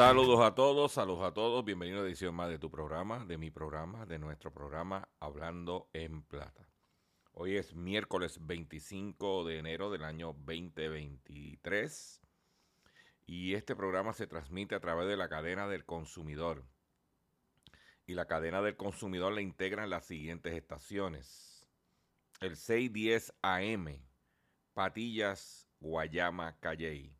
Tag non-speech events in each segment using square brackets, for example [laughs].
Saludos a todos, saludos a todos. Bienvenido a una edición más de tu programa, de mi programa, de nuestro programa Hablando en Plata. Hoy es miércoles 25 de enero del año 2023 y este programa se transmite a través de la cadena del consumidor. Y la cadena del consumidor la integran las siguientes estaciones. El 610 AM, Patillas, Guayama, Calley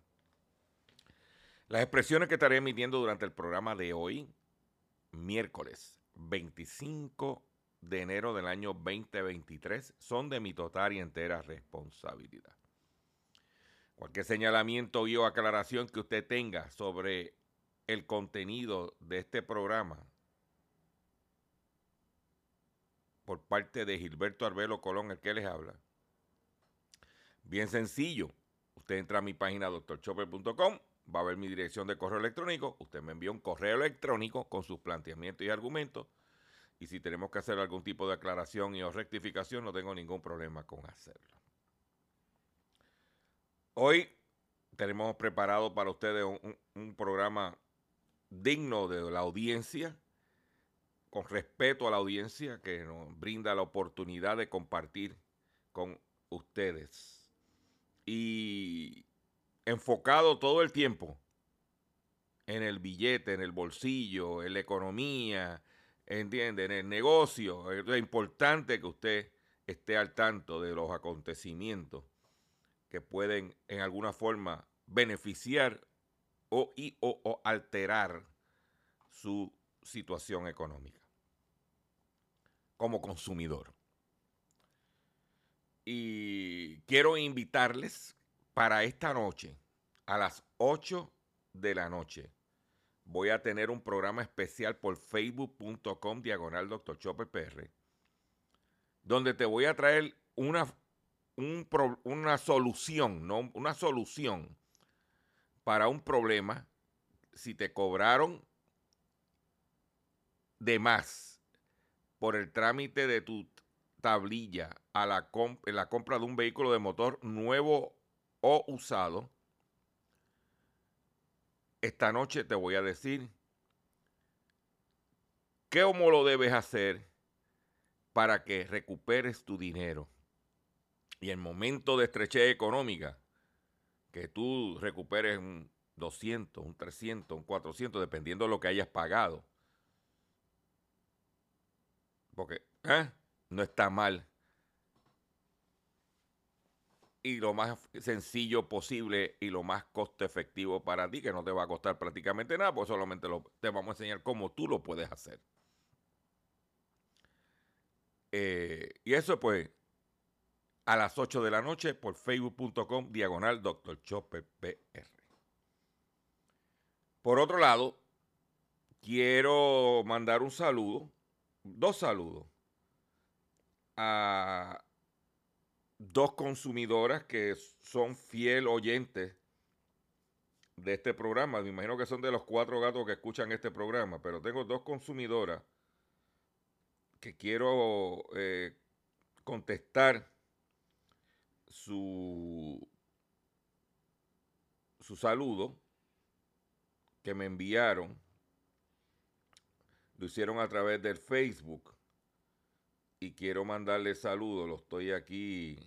Las expresiones que estaré emitiendo durante el programa de hoy, miércoles 25 de enero del año 2023, son de mi total y entera responsabilidad. Cualquier señalamiento y o aclaración que usted tenga sobre el contenido de este programa por parte de Gilberto Arbelo Colón, el que les habla. Bien sencillo, usted entra a mi página doctorchopper.com va a ver mi dirección de correo electrónico. Usted me envía un correo electrónico con sus planteamientos y argumentos. Y si tenemos que hacer algún tipo de aclaración y o rectificación, no tengo ningún problema con hacerlo. Hoy tenemos preparado para ustedes un, un- programa digno de la audiencia, con respeto a la audiencia que nos brinda la oportunidad de compartir con ustedes. Y enfocado todo el tiempo en el billete, en el bolsillo, en la economía, ¿entiende? En el negocio. Es importante que usted esté al tanto de los acontecimientos que pueden en alguna forma beneficiar o, y, o, o alterar su situación económica como consumidor. Y quiero invitarles para esta noche, a las 8 de la noche, voy a tener un programa especial por facebook.com diagonal Dr. Chopper PR, donde te voy a traer una, una solución, no una solución para un problema si te cobraron de más por el trámite de tu tablilla a la, la compra de un vehículo de motor nuevo o usado, esta noche te voy a decir cómo lo debes hacer para que recuperes tu dinero. Y en momento de estrechez económica, que tú recuperes un 200, un 300, un 400, dependiendo de lo que hayas pagado. Porque ¿eh? no está mal. Y lo más sencillo posible y lo más costo efectivo para ti, que no te va a costar prácticamente nada, pues solamente te vamos a enseñar cómo tú lo puedes hacer. Eh, y eso pues a las 8 de la noche por facebook.com diagonal Dr. Chopper PR. Por otro lado, quiero mandar un saludo, dos saludos, a dos consumidoras que son fiel oyentes de este programa. Me imagino que son de los cuatro gatos que escuchan este programa, pero tengo dos consumidoras que quiero eh, contestar su, su saludo que me enviaron. Lo hicieron a través del Facebook. Y quiero mandarle saludos. Lo estoy aquí.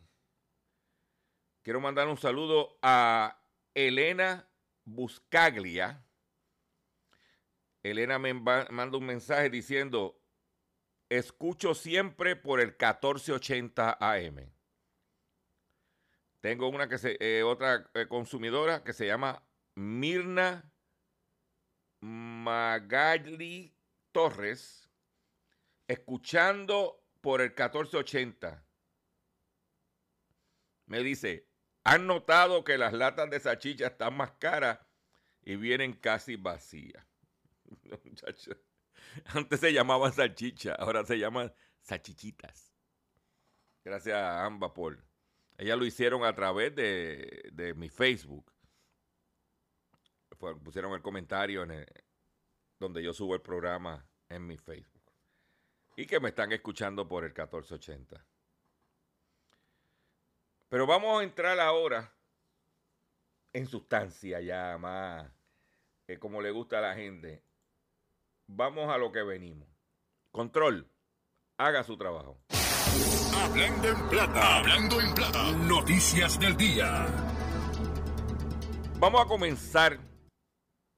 Quiero mandar un saludo a Elena Buscaglia. Elena me manda un mensaje diciendo, escucho siempre por el 1480 AM. Tengo una que se, eh, otra eh, consumidora que se llama Mirna Magali Torres, escuchando por el 1480. Me dice, ¿han notado que las latas de salchicha están más caras y vienen casi vacías? [laughs] Antes se llamaban salchicha, ahora se llaman salchichitas. Gracias a ambas por... Ellas lo hicieron a través de, de mi Facebook. Pusieron el comentario en donde yo subo el programa en mi Facebook. Y que me están escuchando por el 1480. Pero vamos a entrar ahora en sustancia ya más, eh, como le gusta a la gente. Vamos a lo que venimos. Control, haga su trabajo. Hablando en plata. Hablando en plata. Noticias del día. Vamos a comenzar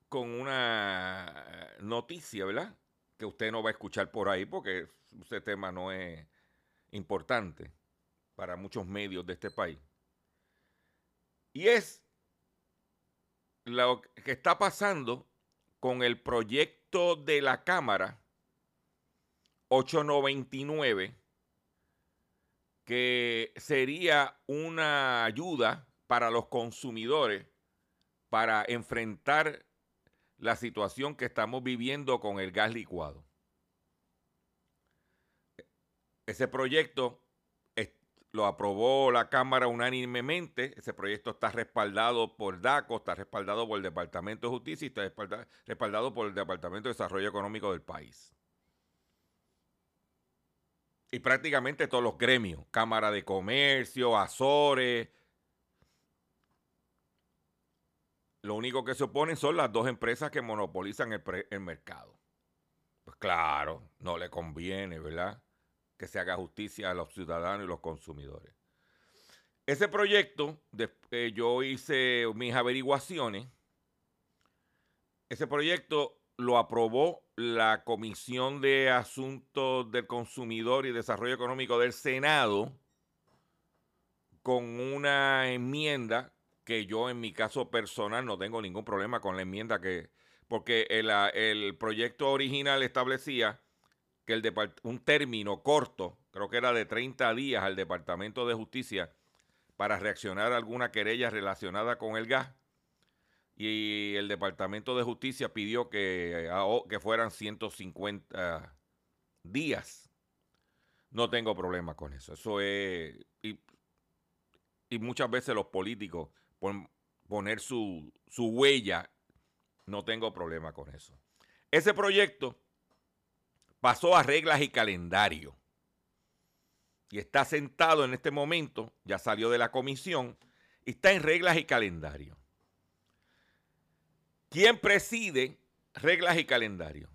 con una noticia, ¿verdad? Que usted no va a escuchar por ahí porque ese tema no es importante para muchos medios de este país. Y es lo que está pasando con el proyecto de la Cámara 899, que sería una ayuda para los consumidores para enfrentar la situación que estamos viviendo con el gas licuado. Ese proyecto lo aprobó la Cámara unánimemente. Ese proyecto está respaldado por DACO, está respaldado por el Departamento de Justicia y está respalda- respaldado por el Departamento de Desarrollo Económico del país. Y prácticamente todos los gremios, Cámara de Comercio, Azores, Lo único que se oponen son las dos empresas que monopolizan el, mercado. Pues claro, no le conviene, ¿verdad? Que se haga justicia a los ciudadanos y los consumidores. Ese proyecto, eh, yo hice mis averiguaciones. Ese proyecto lo aprobó la Comisión de Asuntos del Consumidor y Desarrollo Económico del Senado con una enmienda que yo en mi caso personal no tengo ningún problema con la enmienda que porque el, ah, el proyecto original establecía que el un término corto, creo que era de 30 días al Departamento de Justicia para reaccionar a alguna querella relacionada con el gas. y el Departamento de Justicia pidió que, a- que fueran 150 días. No tengo problema con eso. Eso es... Y, y muchas veces los políticos pon- poner su, su huella, no tengo problema con eso. Ese proyecto pasó a reglas y calendario y está sentado en este momento, ya salió de la comisión, y está en reglas y calendario. ¿Quién preside reglas y calendario?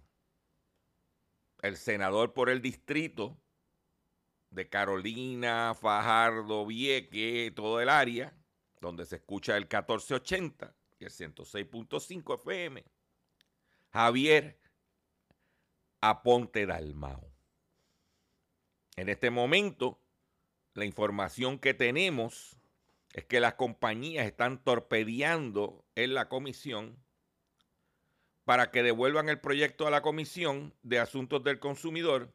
El senador por el distrito de Carolina, Fajardo, Vieque, todo el área, donde se escucha el 1480 y el 106.5 FM. Javier Aponte Dalmao. En este momento, la información que tenemos es que las compañías están torpedeando en la comisión para que devuelvan el proyecto a la comisión de asuntos del consumidor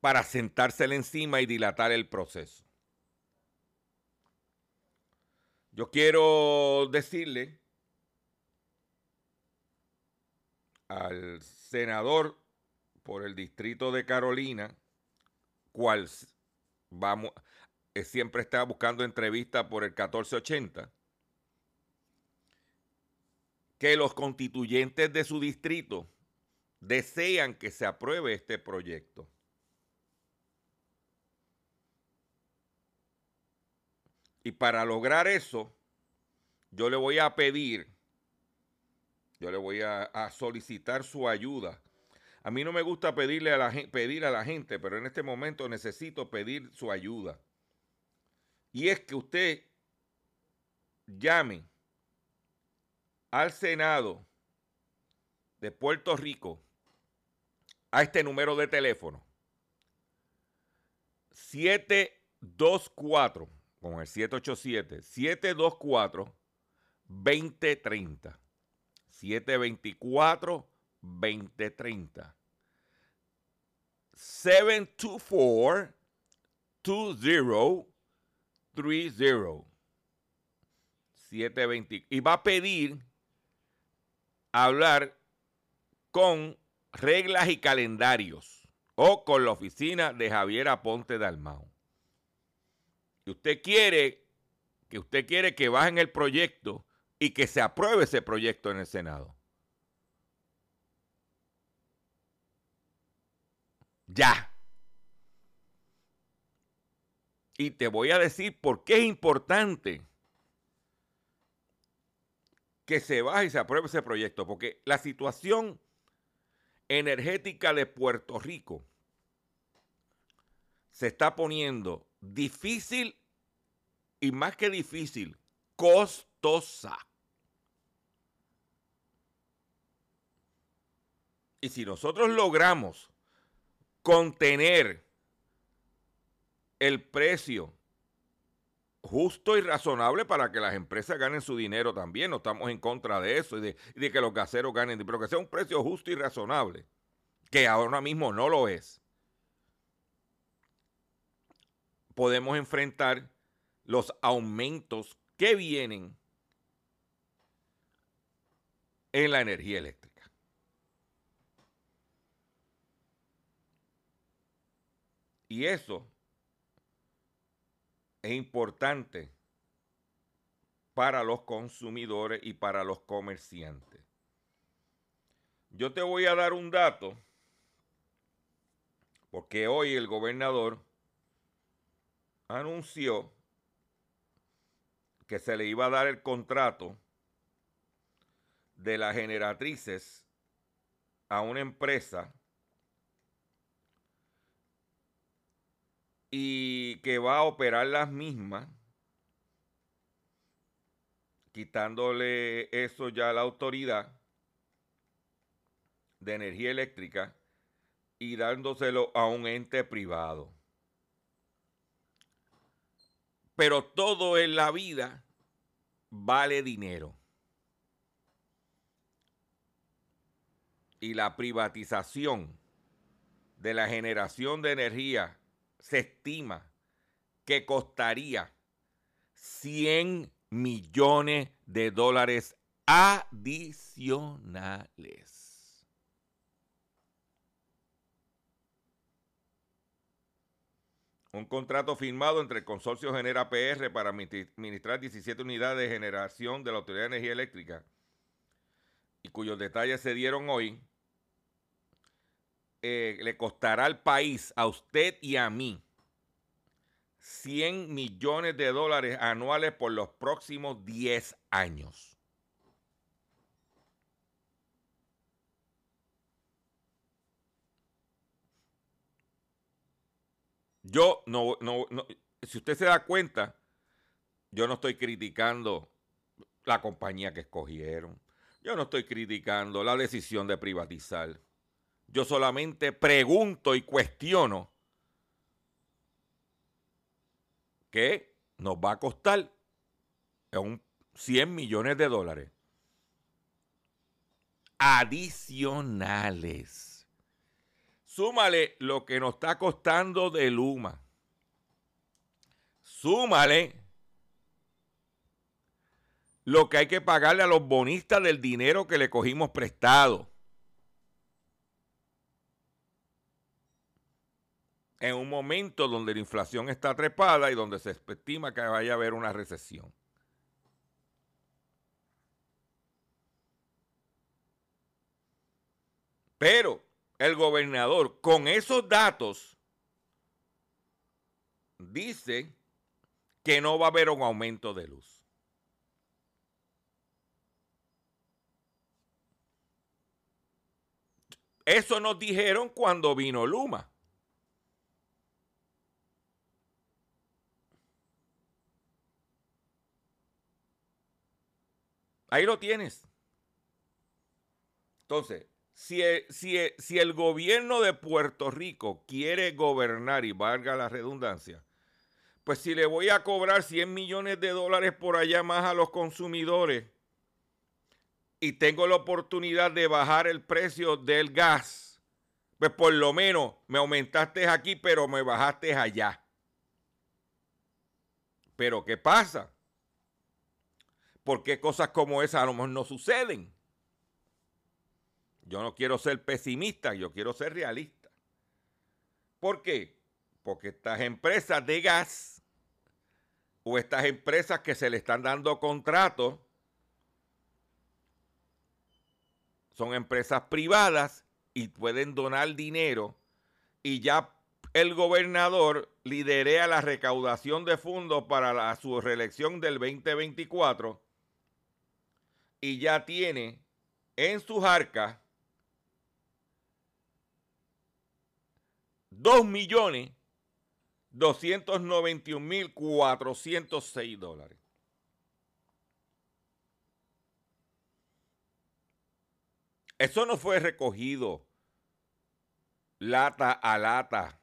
para sentársele encima y dilatar el proceso. Yo quiero decirle al senador por el distrito de Carolina, cual vamos, eh, siempre está buscando entrevista por el 1480, que los constituyentes de su distrito desean que se apruebe este proyecto. Y para lograr eso, yo le voy a pedir, yo le voy a, solicitar su ayuda. A mí no me gusta pedirle a la, pedir a la gente, pero en este momento necesito pedir su ayuda. Y es que usted llame al Senado de Puerto Rico a este número de teléfono 724 con el 787 724 2030 724 2030 724 2030 720 y va a pedir hablar con reglas y calendarios o con la oficina de Javier Aponte Dalmao. Usted quiere que usted quiere que bajen el proyecto y que se apruebe ese proyecto en el Senado. Ya. Y te voy a decir por qué es importante que se baje y se apruebe ese proyecto, porque la situación energética de Puerto Rico se está poniendo difícil y más que difícil, costosa. Y si nosotros logramos contener el precio justo y razonable para que las empresas ganen su dinero también. No estamos en contra de eso y de, que los gaseros ganen, pero que sea un precio justo y razonable, que ahora mismo no lo es. Podemos enfrentar los aumentos que vienen en la energía eléctrica. Y eso es importante para los consumidores y para los comerciantes. Yo te voy a dar un dato, porque hoy el gobernador anunció que se le iba a dar el contrato de las generatrices a una empresa y que va a operar las mismas, quitándole eso ya a la autoridad de energía eléctrica y dándoselo a un ente privado. Pero todo en la vida vale dinero. Y la privatización de la generación de energía se estima que costaría 100 millones de dólares adicionales. Un contrato firmado entre el consorcio Genera PR para administrar 17 unidades de generación de la Autoridad de Energía Eléctrica y cuyos detalles se dieron hoy, eh, le costará al país, a usted y a mí, 100 millones de dólares anuales por los próximos 10 años. Yo no, no, no, si usted se da cuenta, yo no estoy criticando la compañía que escogieron. Yo no estoy criticando la decisión de privatizar. Yo solamente pregunto y cuestiono que nos va a costar un 100 millones de dólares adicionales. Súmale lo que nos está costando de Luma. Súmale lo que hay que pagarle a los bonistas del dinero que le cogimos prestado. en un momento donde la inflación está trepada y donde se estima que vaya a haber una recesión. Pero el gobernador, con esos datos, dice que no va a haber un aumento de luz. Eso nos dijeron cuando vino Luma. Ahí lo tienes. Entonces, si el, si, el, gobierno de Puerto Rico quiere gobernar, y valga la redundancia, pues si le voy a cobrar 100 millones de dólares por allá más a los consumidores y tengo la oportunidad de bajar el precio del gas, pues por lo menos me aumentaste aquí, pero me bajaste allá. Pero ¿qué pasa? porque cosas como esas a lo mejor no suceden. Yo no quiero ser pesimista, yo quiero ser realista. ¿Por qué? Porque estas empresas de gas o estas empresas que se le están dando contratos son empresas privadas y pueden donar dinero y ya el gobernador liderea la recaudación de fondos para la, su reelección del 2024 y ya tiene en sus arcas 2 millones 291 mil 406 dólares. Eso no fue recogido lata a lata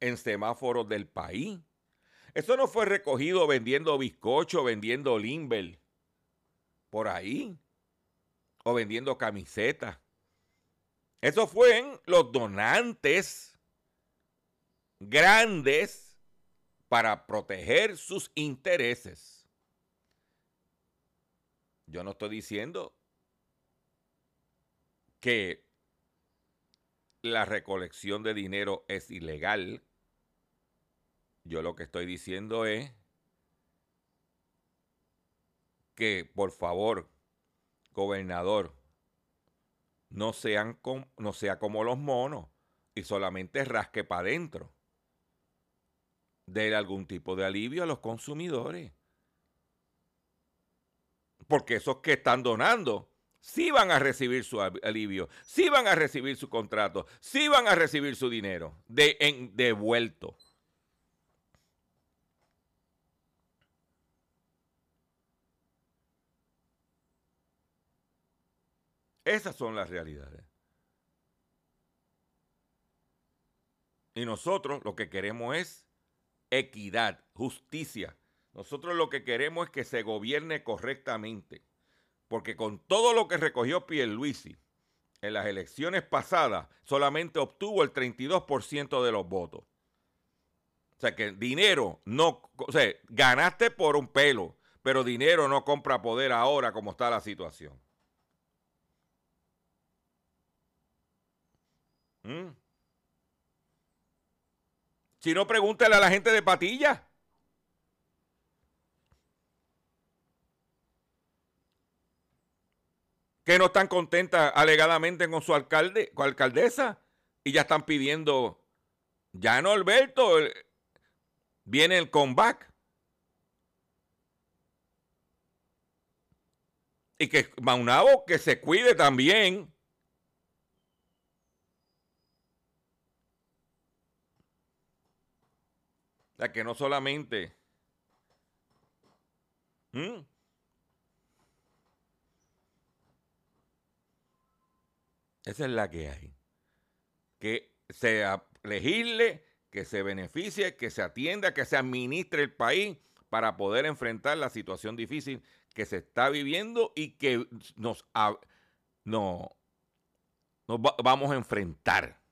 en semáforos del país. Eso no fue recogido vendiendo bizcocho, vendiendo limber por ahí o vendiendo camisetas. Eso fue los donantes grandes para proteger sus intereses. Yo no estoy diciendo que la recolección de dinero es ilegal. Yo lo que estoy diciendo es que, por favor, gobernador, no, sean no sea como los monos y solamente rasque para adentro. De algún tipo de alivio a los consumidores. Porque esos que están donando sí van a recibir su alivio, sí van a recibir su contrato, sí van a recibir su dinero de, en, devuelto. Esas son las realidades. Y nosotros lo que queremos es equidad, justicia. Nosotros lo que queremos es que se gobierne correctamente. Porque con todo lo que recogió Pierluisi en las elecciones pasadas, solamente obtuvo el 32% de los votos. O sea que dinero no, o sea, ganaste por un pelo, pero dinero no compra poder ahora como está la situación. ¿Mm? Si no, pregúntale a la gente de Patilla. Que no están contentas alegadamente con su alcalde, con alcaldesa, y ya están pidiendo, ya no Alberto, viene el comeback. Y que Maunabo que se cuide también. O sea, que no solamente... ¿Mm? Esa es la que hay. Que se legisle, que se beneficie, que se atienda, que se administre el país para poder enfrentar la situación difícil que se está viviendo y que nos, no, nos vamos a enfrentar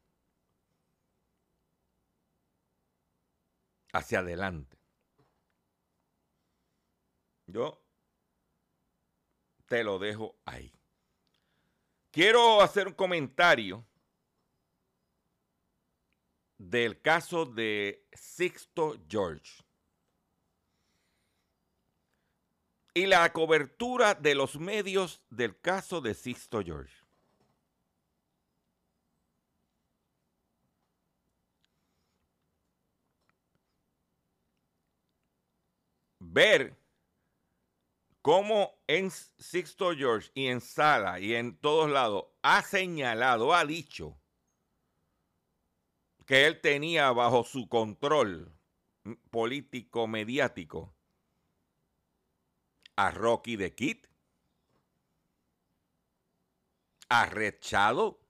hacia adelante. Yo te lo dejo ahí. Quiero hacer un comentario del caso de Sixto George. y la cobertura de los medios del caso de Sixto George. Ver cómo en Sixto George y en Sala y en todos lados ha señalado, ha dicho que él tenía bajo su control político mediático a Rocky de Kid, a Rechado,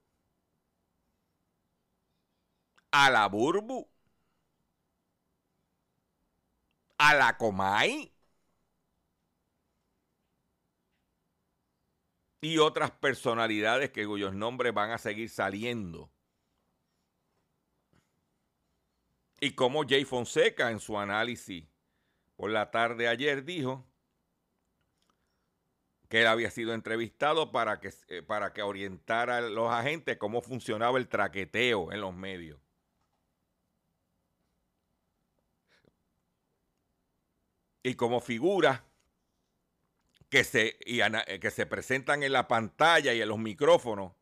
a la Burbu, a la Comay y otras personalidades que cuyos nombres van a seguir saliendo. Y como Jay Fonseca en su análisis por la tarde ayer dijo que él había sido entrevistado para que, eh, para que orientara a los agentes cómo funcionaba el traqueteo en los medios. Y como figura que se, eh, que se presentan en la pantalla y en los micrófonos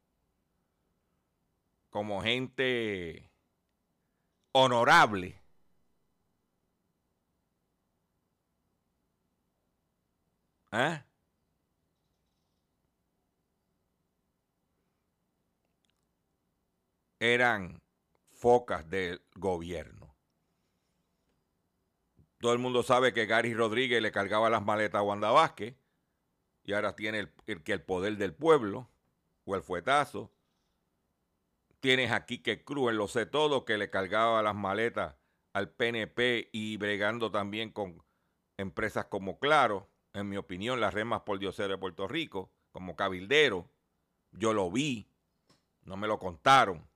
como gente honorable. ¿Eh? eran focas del gobierno. Todo el mundo sabe que Gary Rodríguez le cargaba las maletas a Wanda Vázquez y ahora tiene el, el poder del pueblo o el fuetazo. Tienes aquí que Cruz, lo sé todo, que le cargaba las maletas al PNP y bregando también con empresas como Claro, en mi opinión, las remas por Diosero de Puerto Rico, como cabildero. Yo lo vi, no me lo contaron.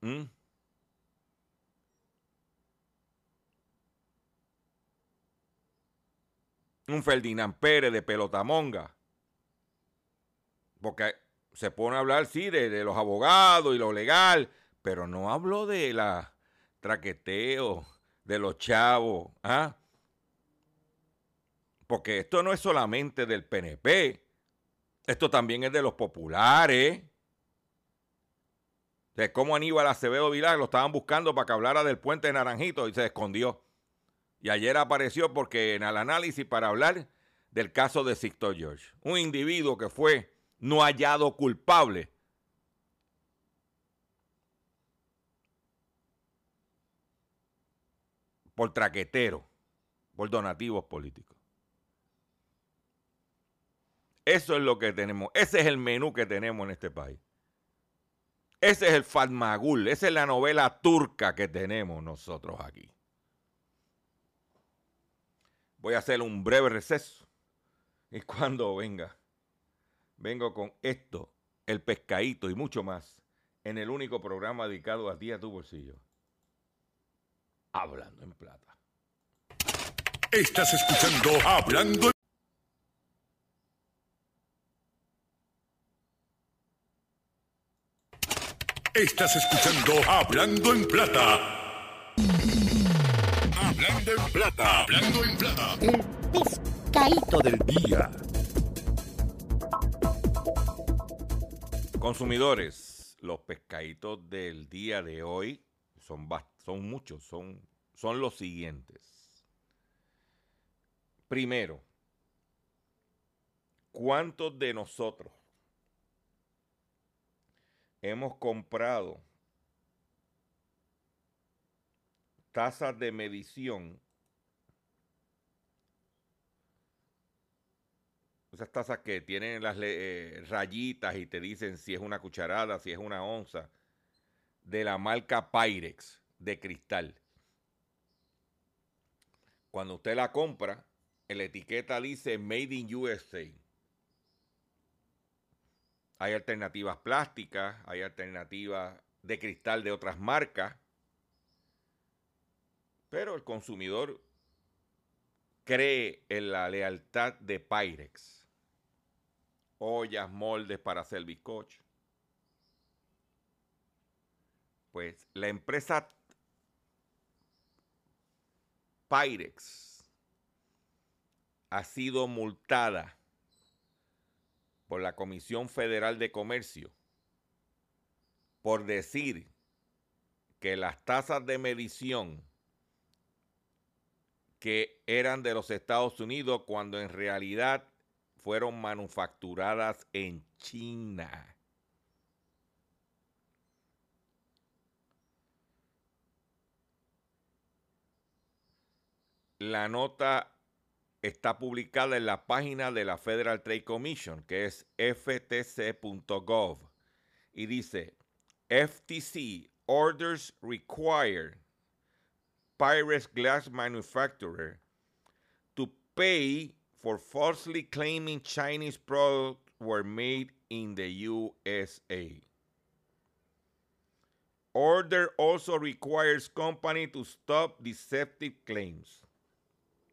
¿Mm? Un Ferdinand Pérez de Pelotamonga. Porque se pone a hablar, sí, de, los abogados y lo legal, pero no hablo de la traqueteo, de los chavos. ¿ah? Porque esto no es solamente del PNP, esto también es de los populares de cómo Aníbal Acevedo Vilar lo estaban buscando para que hablara del puente de Naranjito y se escondió. Y ayer apareció porque en el análisis para hablar del caso de Sixto George, un individuo que fue no hallado culpable por traquetero, por donativos políticos. Eso es lo que tenemos, ese es el menú que tenemos en este país. Ese es el Fatmagul, esa es la novela turca que tenemos nosotros aquí. Voy a hacer un breve receso y cuando venga, vengo con esto, el pescadito y mucho más en el único programa dedicado a ti, a tu bolsillo. Hablando en plata. Estás escuchando Hablando Estás escuchando Hablando en Plata. Hablando en Plata. Hablando en Plata. El pescadito del día. Consumidores, los pescaditos del día de hoy son, son muchos, son, son los siguientes. Primero, ¿cuántos de nosotros hemos comprado tazas de medición? Esas tazas que tienen las eh, rayitas y te dicen si es una cucharada, si es una onza, de la marca Pyrex de cristal. Cuando usted la compra, la etiqueta dice Made in USA. Hay alternativas plásticas, hay alternativas de cristal de otras marcas, pero el consumidor cree en la lealtad de Pyrex. Ollas, moldes para hacer bizcocho. Pues la empresa Pyrex ha sido multada por la Comisión Federal de Comercio por decir que las tasas de medición que eran de los Estados Unidos cuando en realidad fueron manufacturadas en China. La nota está publicada en la página de la Federal Trade Commission, que es ftc.gov, y dice, FTC orders require Pyrex glass manufacturer to pay for falsely claiming Chinese products were made in the USA. Order also requires company to stop deceptive claims.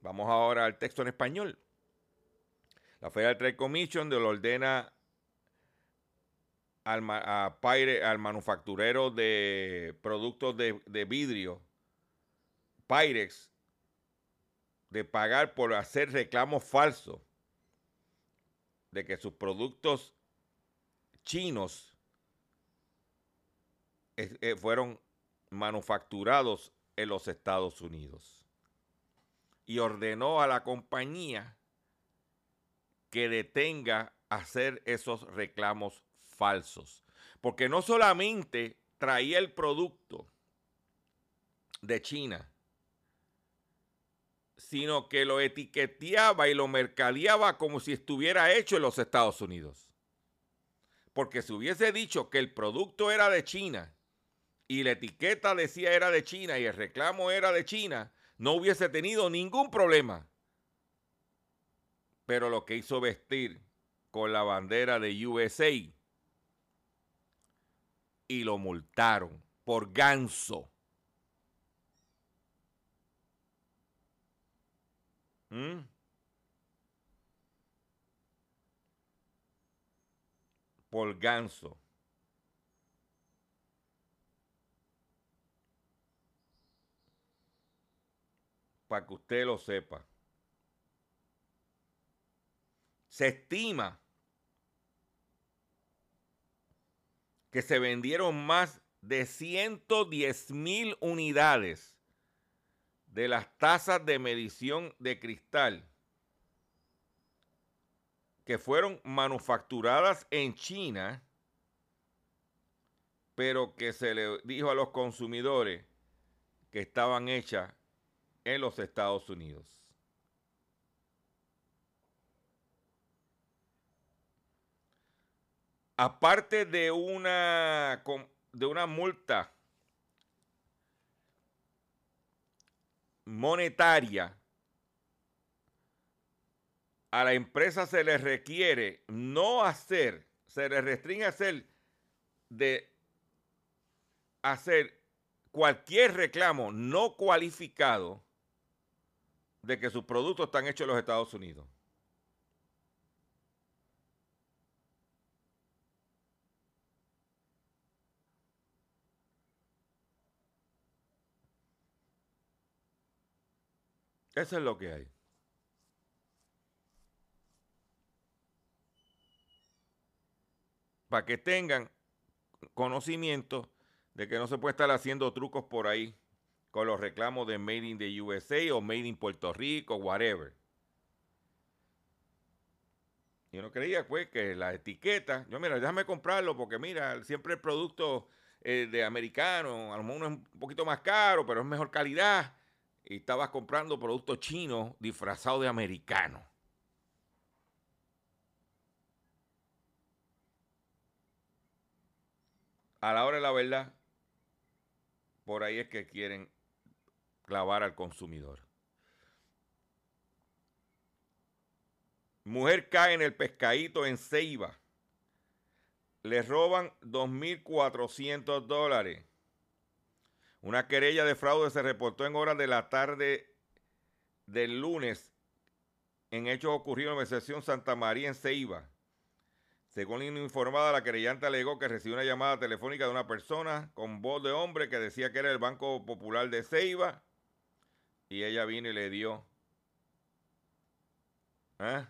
Vamos ahora al texto en español. La Federal Trade Commission le ordena al, al manufacturero de productos de, de vidrio, Pyrex, de pagar por hacer reclamos falsos de que sus productos chinos eh, fueron manufacturados en los Estados Unidos y ordenó a la compañía que detenga hacer esos reclamos falsos. Porque no solamente traía el producto de China, sino que lo etiqueteaba y lo mercadeaba como si estuviera hecho en los Estados Unidos. Porque si hubiese dicho que el producto era de China y la etiqueta decía era de China y el reclamo era de China, no hubiese tenido ningún problema. Pero lo que hizo vestir con la bandera de USA y lo multaron por ganso. ¿Mm? Ganso. Para que usted lo sepa. Se estima que se vendieron más de 110 mil unidades de las tazas de medición de cristal que fueron manufacturadas en China, pero que se le dijo a los consumidores que estaban hechas en los Estados Unidos. Aparte de una, de una multa monetaria, a la empresa se le requiere no hacer, se le restringe hacer de hacer cualquier reclamo no cualificado de que sus productos están hechos en los Estados Unidos. Eso es lo que hay. Para que tengan conocimiento de que no se puede estar haciendo trucos por ahí con los reclamos de Made in the USA o Made in Puerto Rico, whatever. Yo no creía pues que la etiqueta, yo mira, déjame comprarlo porque mira, siempre el producto eh, de americano, a lo mejor es un poquito más caro, pero es mejor calidad. Y estabas comprando productos chinos disfrazados de americano. A la hora de la verdad, por ahí es que quieren clavar al consumidor. Mujer cae en el pescadito en Ceiba. Le roban 2.400 dólares. Una querella de fraude se reportó en horas de la tarde del lunes en hechos ocurridos en la sección Santa María en Ceiba. Según informada, la querellante alegó que recibió una llamada telefónica de una persona con voz de hombre que decía que era el Banco Popular de Ceiba y ella vino y le dio ¿eh?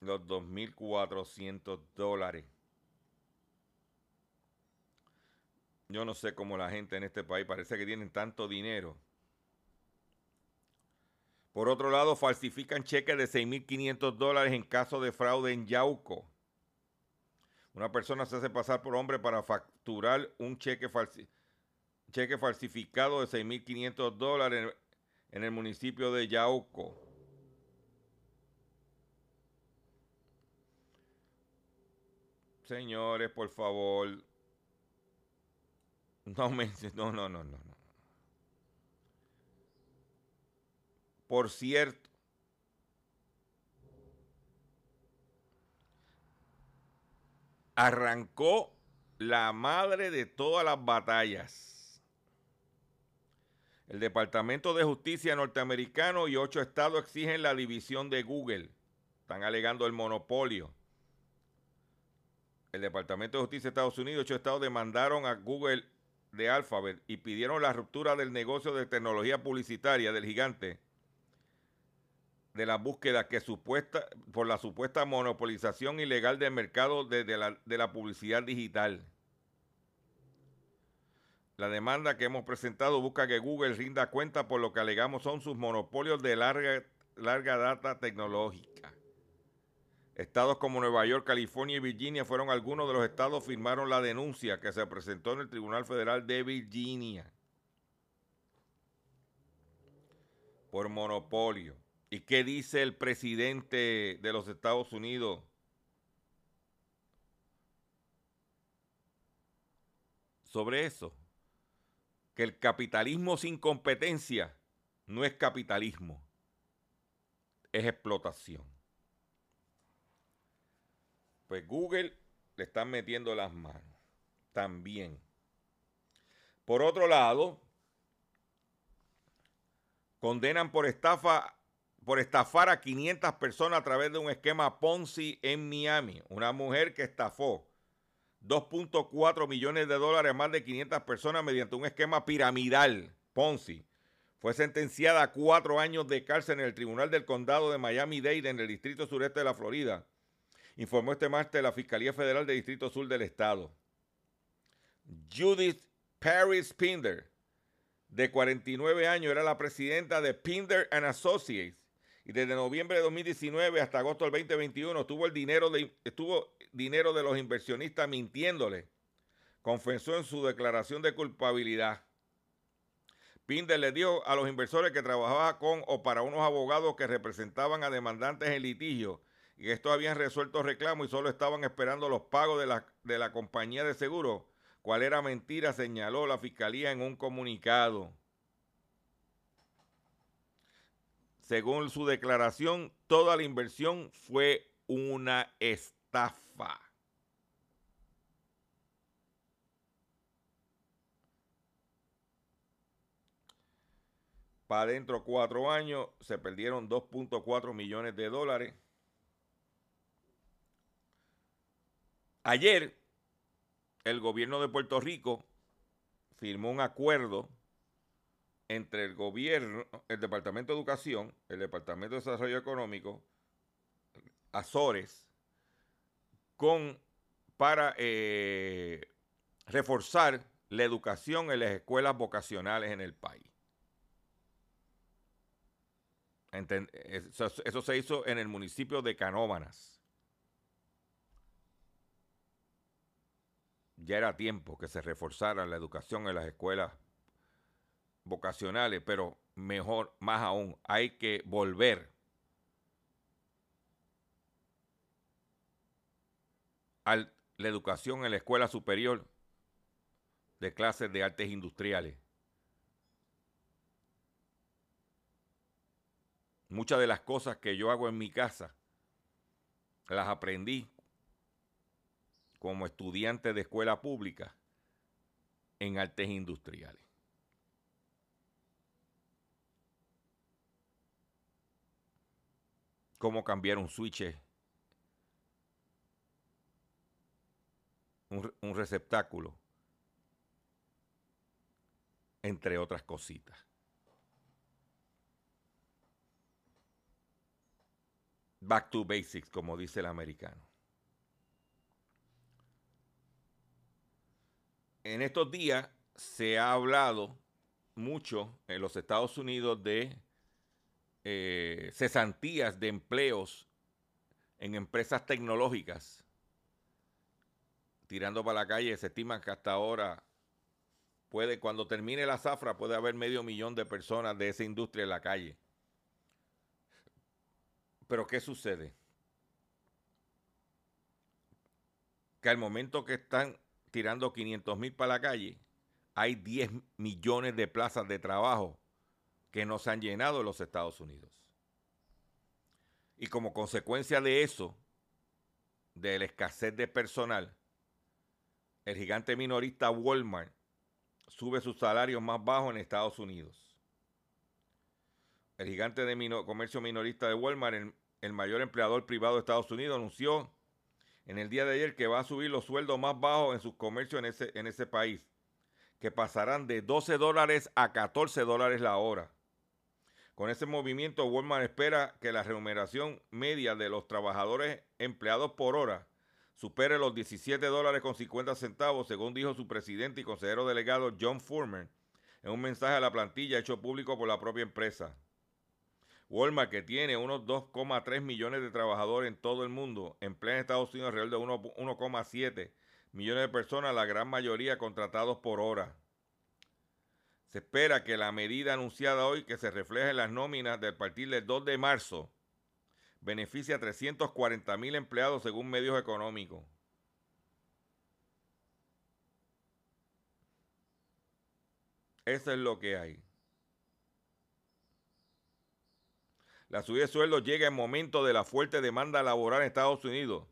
los 2.400 dólares. Yo no sé cómo la gente en este país parece que tienen tanto dinero. Por otro lado, falsifican cheques de 6.500 dólares en caso de fraude en Yauco. Una persona se hace pasar por hombre para facturar un cheque, cheque falsificado de 6.500 dólares en el municipio de Yauco. Señores, por favor, [laughs] no me... No, no, no, no. Por cierto, arrancó la madre de todas las batallas. El Departamento de Justicia norteamericano y ocho estados exigen la división de Google. Están alegando el monopolio. El Departamento de Justicia de Estados Unidos y ocho estados demandaron a Google de Alphabet y pidieron la ruptura del negocio de tecnología publicitaria del gigante de la búsqueda que supuesta por la supuesta monopolización ilegal del mercado de, la, de la publicidad digital. La demanda que hemos presentado busca que Google rinda cuenta por lo que alegamos son sus monopolios de larga, larga data tecnológica. Estados como Nueva York, California y Virginia fueron algunos de los estados firmaron la denuncia que se presentó en el Tribunal Federal de Virginia por monopolio. ¿Y qué dice el presidente de los Estados Unidos? Sobre eso, que el capitalismo sin competencia no es capitalismo, es explotación. Pues Google le están metiendo las manos también. Por otro lado, condenan por estafa por estafar a 500 personas a través de un esquema Ponzi en Miami. Una mujer que estafó 2.4 millones de dólares a más de 500 personas mediante un esquema piramidal Ponzi. Fue sentenciada a cuatro años de cárcel en el Tribunal del Condado de Miami-Dade en el Distrito Sureste de la Florida informó este martes la Fiscalía Federal del Distrito Sur del Estado. Judith Paris Pinder, de 49 años, era la presidenta de Pinder and Associates y desde noviembre de 2019 hasta agosto del 2021 tuvo el dinero de, estuvo dinero de los inversionistas mintiéndole. Confesó en su declaración de culpabilidad. Pinder le dio a los inversores que trabajaba con o para unos abogados que representaban a demandantes en litigio y estos habían resuelto reclamos y solo estaban esperando los pagos de la, de la compañía de seguro, cuál era mentira, señaló la fiscalía en un comunicado. Según su declaración, toda la inversión fue una estafa. Para adentro cuatro años se perdieron 2.4 millones de dólares. Ayer el gobierno de Puerto Rico firmó un acuerdo entre el gobierno, el Departamento de Educación, el Departamento de Desarrollo Económico, Azores, con, para eh, reforzar la educación en las escuelas vocacionales en el país. Eso, eso se hizo en el municipio de Canóvanas. Ya era tiempo que se reforzara la educación en las escuelas vocacionales, pero mejor, más aún, hay que volver a la educación en la escuela superior de clases de artes industriales. Muchas de las cosas que yo hago en mi casa las aprendí como estudiante de escuela pública en artes industriales. Cómo cambiar un switch, un, un receptáculo, entre otras cositas. Back to basics, como dice el americano. En estos días se ha hablado mucho en los Estados Unidos de eh, cesantías de empleos en empresas tecnológicas. Tirando para la calle, se estima que hasta ahora puede, cuando termine la zafra, puede haber medio millón de personas de esa industria en la calle. Pero ¿qué sucede? Que al momento que están tirando 500 mil para la calle, hay 10 millones de plazas de trabajo que no se han llenado en los Estados Unidos. Y como consecuencia de eso, de la escasez de personal, el gigante minorista Walmart sube sus salarios más bajos en Estados Unidos. El gigante de comercio minorista de Walmart, el, el mayor empleador privado de Estados Unidos, anunció en el día de ayer que va a subir los sueldos más bajos en sus comercios en ese, en ese país, que pasarán de 12 dólares a 14 dólares la hora. Con ese movimiento, Walmart espera que la remuneración media de los trabajadores empleados por hora supere los 17 dólares con 50 centavos, según dijo su presidente y consejero delegado John Furman en un mensaje a la plantilla hecho público por la propia empresa. Walmart, que tiene unos 2,3 millones de trabajadores en todo el mundo, emplea en Estados Unidos alrededor de 1,7 millones de personas, la gran mayoría contratados por hora. Se espera que la medida anunciada hoy, que se refleja en las nóminas del partir del 2 de marzo, beneficia a 340 mil empleados según medios económicos. Eso es lo que hay. La subida de sueldos llega en momento de la fuerte demanda laboral en Estados Unidos,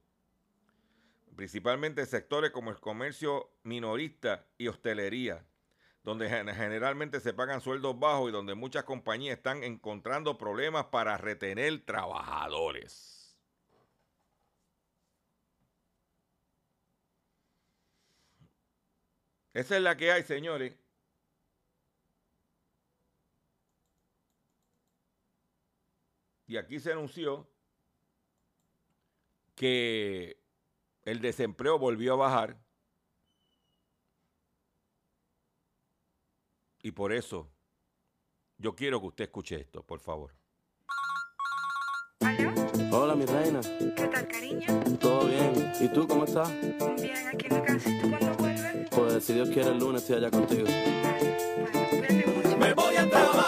principalmente en sectores como el comercio minorista y hostelería, donde generalmente se pagan sueldos bajos y donde muchas compañías están encontrando problemas para retener trabajadores. Esa es la que hay, señores. Y aquí se anunció que el desempleo volvió a bajar y por eso yo quiero que usted escuche esto, por favor. ¿Aló? Hola, mi reina. ¿Qué tal, cariño? ¿Todo bien? ¿Y tú cómo estás? Bien, aquí en la casa. ¿Y tú cuándo vuelves? Pues si Dios quiere el lunes estoy allá contigo. Bueno, mucho. Me voy a trabajar,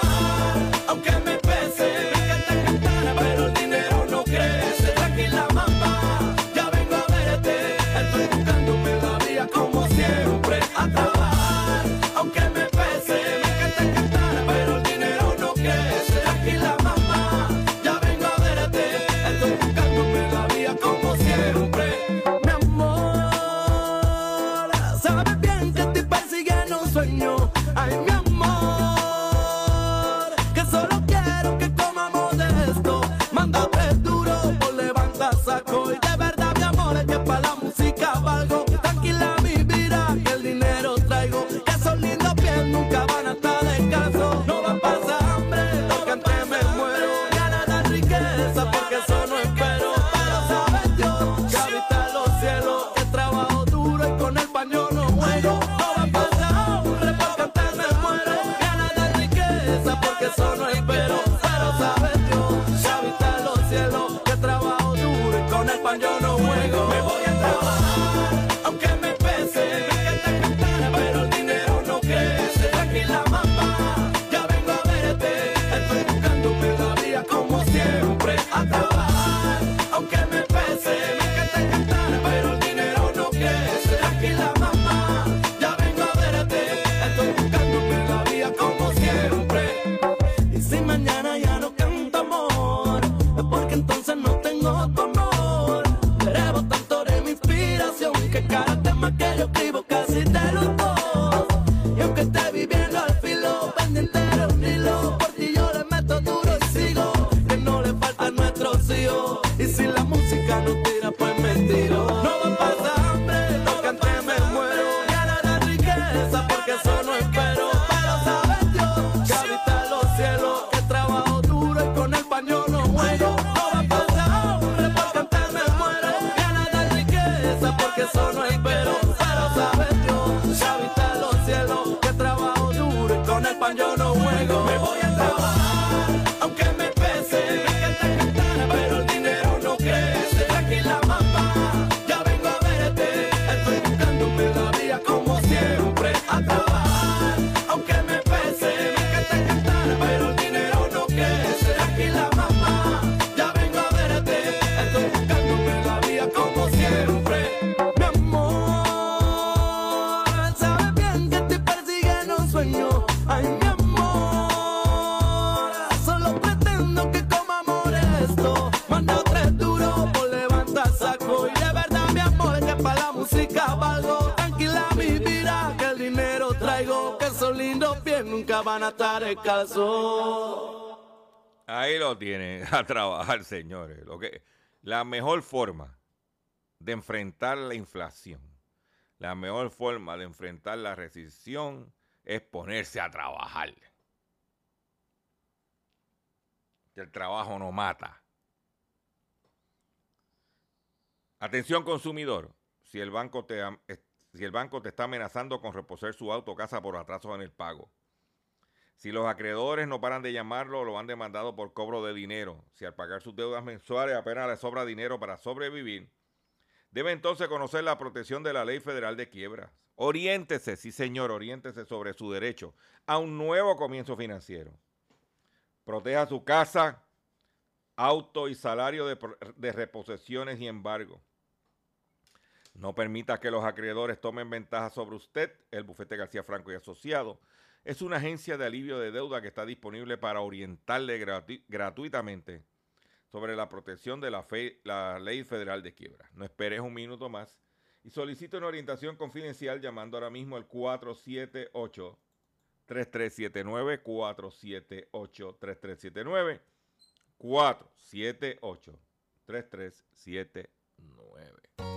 Donald Pan, yo no van a estar descalzos. Ahí lo tienen, [laughs] a trabajar, señores. Lo que, la mejor forma de enfrentar la inflación, la mejor forma de enfrentar la recesión es ponerse a trabajar. El trabajo no mata. Atención consumidor, si el banco te, si el banco te está amenazando con reposer su auto o casa por atrasos en el pago, si los acreedores no paran de llamarlo, lo han demandado por cobro de dinero. Si al pagar sus deudas mensuales apenas le sobra dinero para sobrevivir, debe entonces conocer la protección de la Ley Federal de Quiebras. Oriéntese, sí señor, oriéntese sobre su derecho a un nuevo comienzo financiero. Proteja su casa, auto y salario de, de reposiciones y embargo. No permita que los acreedores tomen ventaja sobre usted. El bufete García Franco y Asociado es una agencia de alivio de deuda que está disponible para orientarle gratu- gratuitamente sobre la protección de la, la ley federal de quiebra. No esperes un minuto más y solicite una orientación confidencial llamando ahora mismo al 478 3379 478 3379 478 3379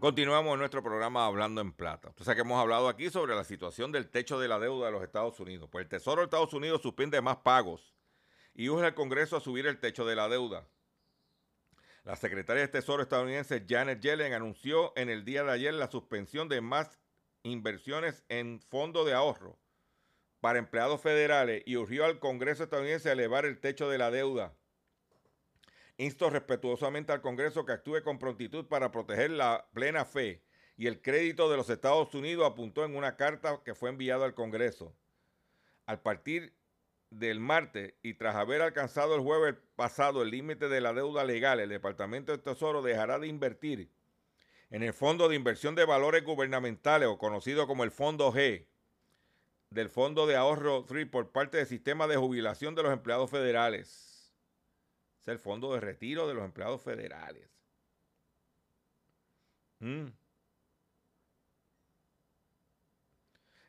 Continuamos nuestro programa Hablando en Plata. Entonces que hemos hablado aquí sobre la situación del techo de la deuda de los Estados Unidos. Pues el Tesoro de Estados Unidos suspende más pagos y urge al Congreso a subir el techo de la deuda. La secretaria de Tesoro estadounidense Janet Yellen anunció en el día de ayer la suspensión de más inversiones en fondo de ahorro para empleados federales y urgió al Congreso estadounidense a elevar el techo de la deuda. Insto respetuosamente al Congreso que actúe con prontitud para proteger la plena fe y el crédito de los Estados Unidos, apuntó en una carta que fue enviada al Congreso. Al partir del martes y tras haber alcanzado el jueves pasado el límite de la deuda legal, el Departamento de Tesoro dejará de invertir en el Fondo de Inversión de Valores Gubernamentales, o conocido como el Fondo G, del Fondo de Ahorro 3 por parte del Sistema de Jubilación de los Empleados Federales. Es el Fondo de Retiro de los Empleados Federales. Mm.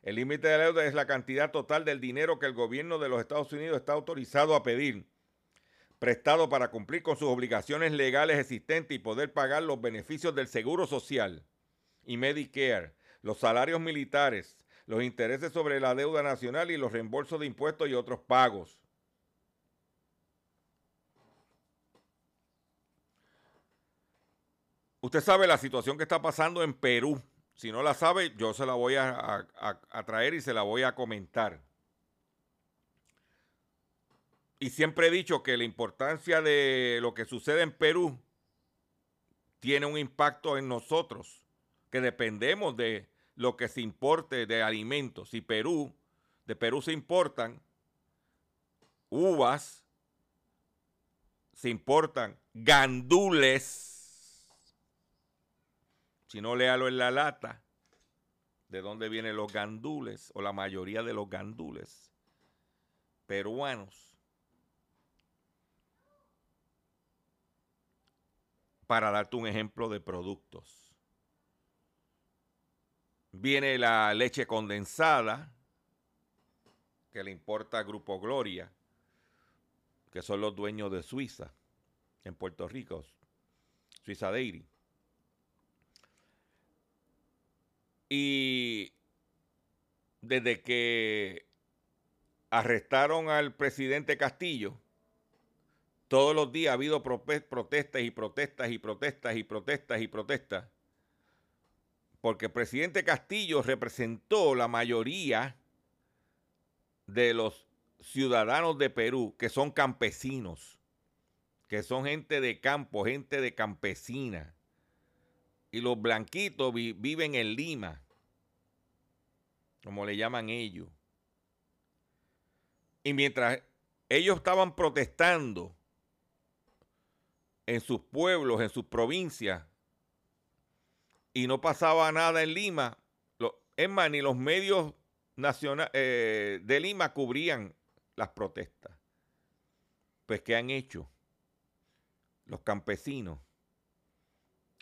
El límite de deuda es la cantidad total del dinero que el gobierno de los Estados Unidos está autorizado a pedir prestado para cumplir con sus obligaciones legales existentes y poder pagar los beneficios del Seguro Social y Medicare, los salarios militares, los intereses sobre la deuda nacional y los reembolsos de impuestos y otros pagos. Usted sabe la situación que está pasando en Perú. Si no la sabe, yo se la voy a, traer y se la voy a comentar. Y siempre he dicho que la importancia de lo que sucede en Perú tiene un impacto en nosotros, que dependemos de lo que se importe de alimentos. Si Perú, de Perú se importan uvas, se importan gandules, si no léalo en la lata, de dónde vienen los gandules, o la mayoría de los gandules peruanos. Para darte un ejemplo de productos. Viene la leche condensada, que le importa a Grupo Gloria, que son los dueños de Suiza, en Puerto Rico, Suiza Dairy. Y desde que arrestaron al presidente Castillo, todos los días ha habido protestas y protestas y protestas y protestas y protestas. Porque el presidente Castillo representó la mayoría de los ciudadanos de Perú que son campesinos, que son gente de campo, gente de campesina. Y los blanquitos vi- viven en Lima, como le llaman ellos. Y mientras ellos estaban protestando en sus pueblos, en sus provincias, y no pasaba nada en Lima, lo- es más, ni los medios nacional, eh, de Lima cubrían las protestas. Pues, ¿qué han hecho? Los campesinos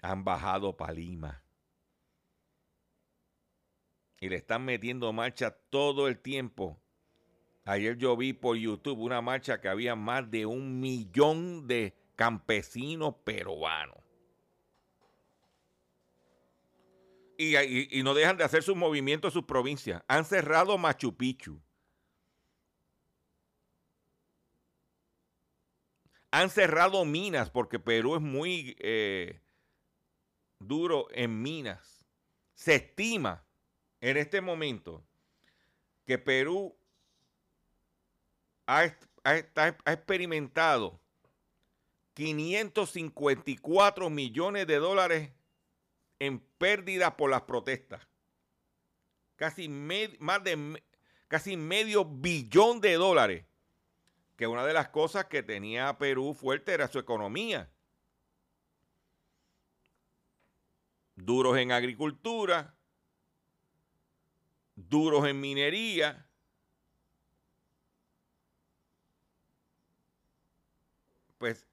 han bajado para Lima. Y le están metiendo marcha todo el tiempo. Ayer yo vi por YouTube una marcha que había más de un millón de campesinos peruanos. Y, no dejan de hacer sus movimientos en sus provincias. Han cerrado Machu Picchu. Han cerrado minas porque Perú es muy eh, duro en minas. Se estima en este momento que Perú ha, ha experimentado 554 millones de dólares en pérdida por las protestas. Casi más de casi medio billón de dólares. Que una de las cosas que tenía Perú fuerte era su economía. Duros en agricultura, duros en minería. Pues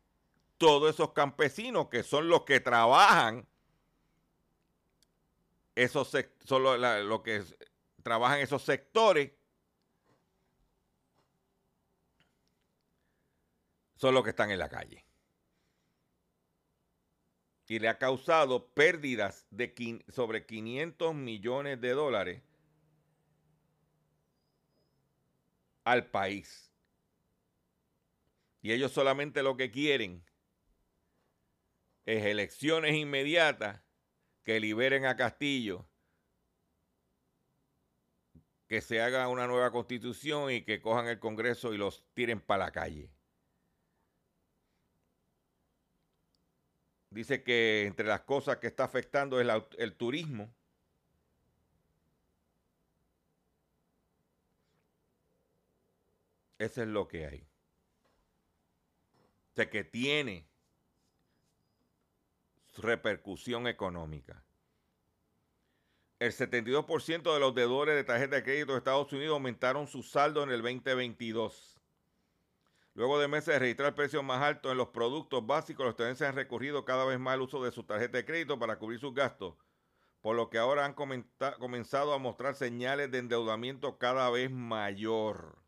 todos esos campesinos que son los que trabajan esos son lo, la- lo que es- trabajan esos sectores son los que están en la calle. Y le ha causado pérdidas de sobre 500 millones de dólares al país. Y ellos solamente lo que quieren es elecciones inmediatas que liberen a Castillo, que se haga una nueva constitución y que cojan el Congreso y los tiren para la calle. Dice que entre las cosas que está afectando es el turismo. Eso es lo que hay. O sea, que tiene repercusión económica. El 72% de los deudores de tarjeta de crédito de Estados Unidos aumentaron su saldo en el 2022. Luego de meses de registrar precios más altos en los productos básicos, los tenentes han recurrido cada vez más al uso de su tarjeta de crédito para cubrir sus gastos, por lo que ahora han comenzado a mostrar señales de endeudamiento cada vez mayor.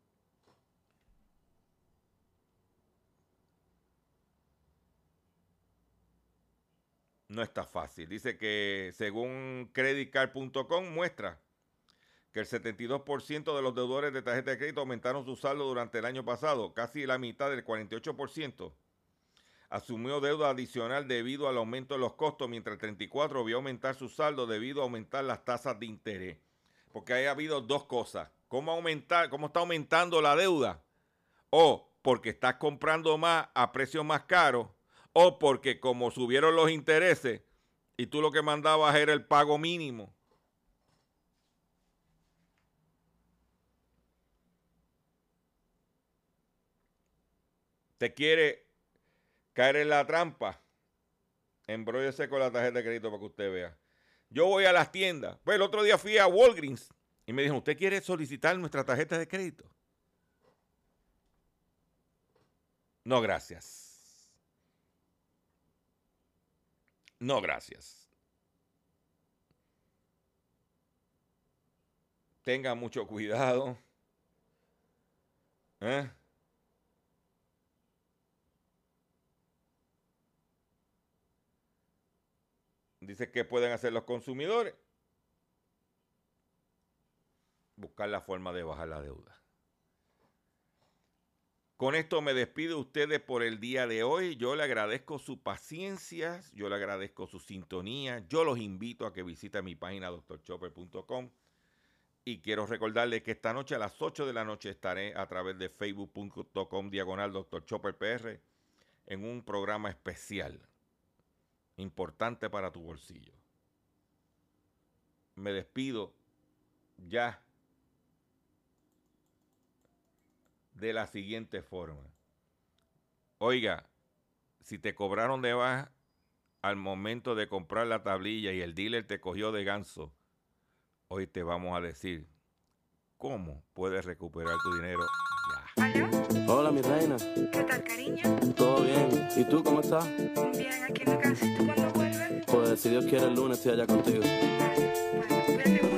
No está fácil. Dice que según creditcard.com muestra que el 72% de los deudores de tarjeta de crédito aumentaron su saldo durante el año pasado, casi la mitad del 48%. Asumió deuda adicional debido al aumento de los costos, mientras el 34% vio aumentar su saldo debido a aumentar las tasas de interés. Porque ha habido dos cosas. ¿Cómo, aumentar, ¿Cómo está aumentando la deuda? O porque estás comprando más a precios más caros, o porque como subieron los intereses y tú lo que mandabas era el pago mínimo. Te quiere caer en la trampa. Embróllese con la tarjeta de crédito para que usted vea. Yo voy a las tiendas. Pues el otro día fui a Walgreens y me dijo, ¿usted quiere solicitar nuestra tarjeta de crédito? No, gracias. No, gracias. Tenga mucho cuidado. ¿Eh? Dice que pueden hacer los consumidores. Buscar la forma de bajar la deuda. Con esto me despido ustedes por el día de hoy. Yo le agradezco su paciencia, yo le agradezco su sintonía. Yo los invito a que visiten mi página doctorchopper.com. Y quiero recordarles que esta noche a las 8 de la noche estaré a través de facebook.com diagonal Dr. En un programa especial importante para tu bolsillo. Me despido ya de la siguiente forma. Oiga, si te cobraron de baja al momento de comprar la tablilla y el dealer te cogió de ganso, hoy te vamos a decir cómo puedes recuperar tu dinero. ¿Aló? Hola, mi reina. ¿Qué tal, cariño? ¿Todo bien? ¿Y tú cómo estás? Bien, aquí en la casa. ¿Y tú cuándo vuelves? Pues si Dios quiere el lunes estoy allá contigo. Bueno, cuídate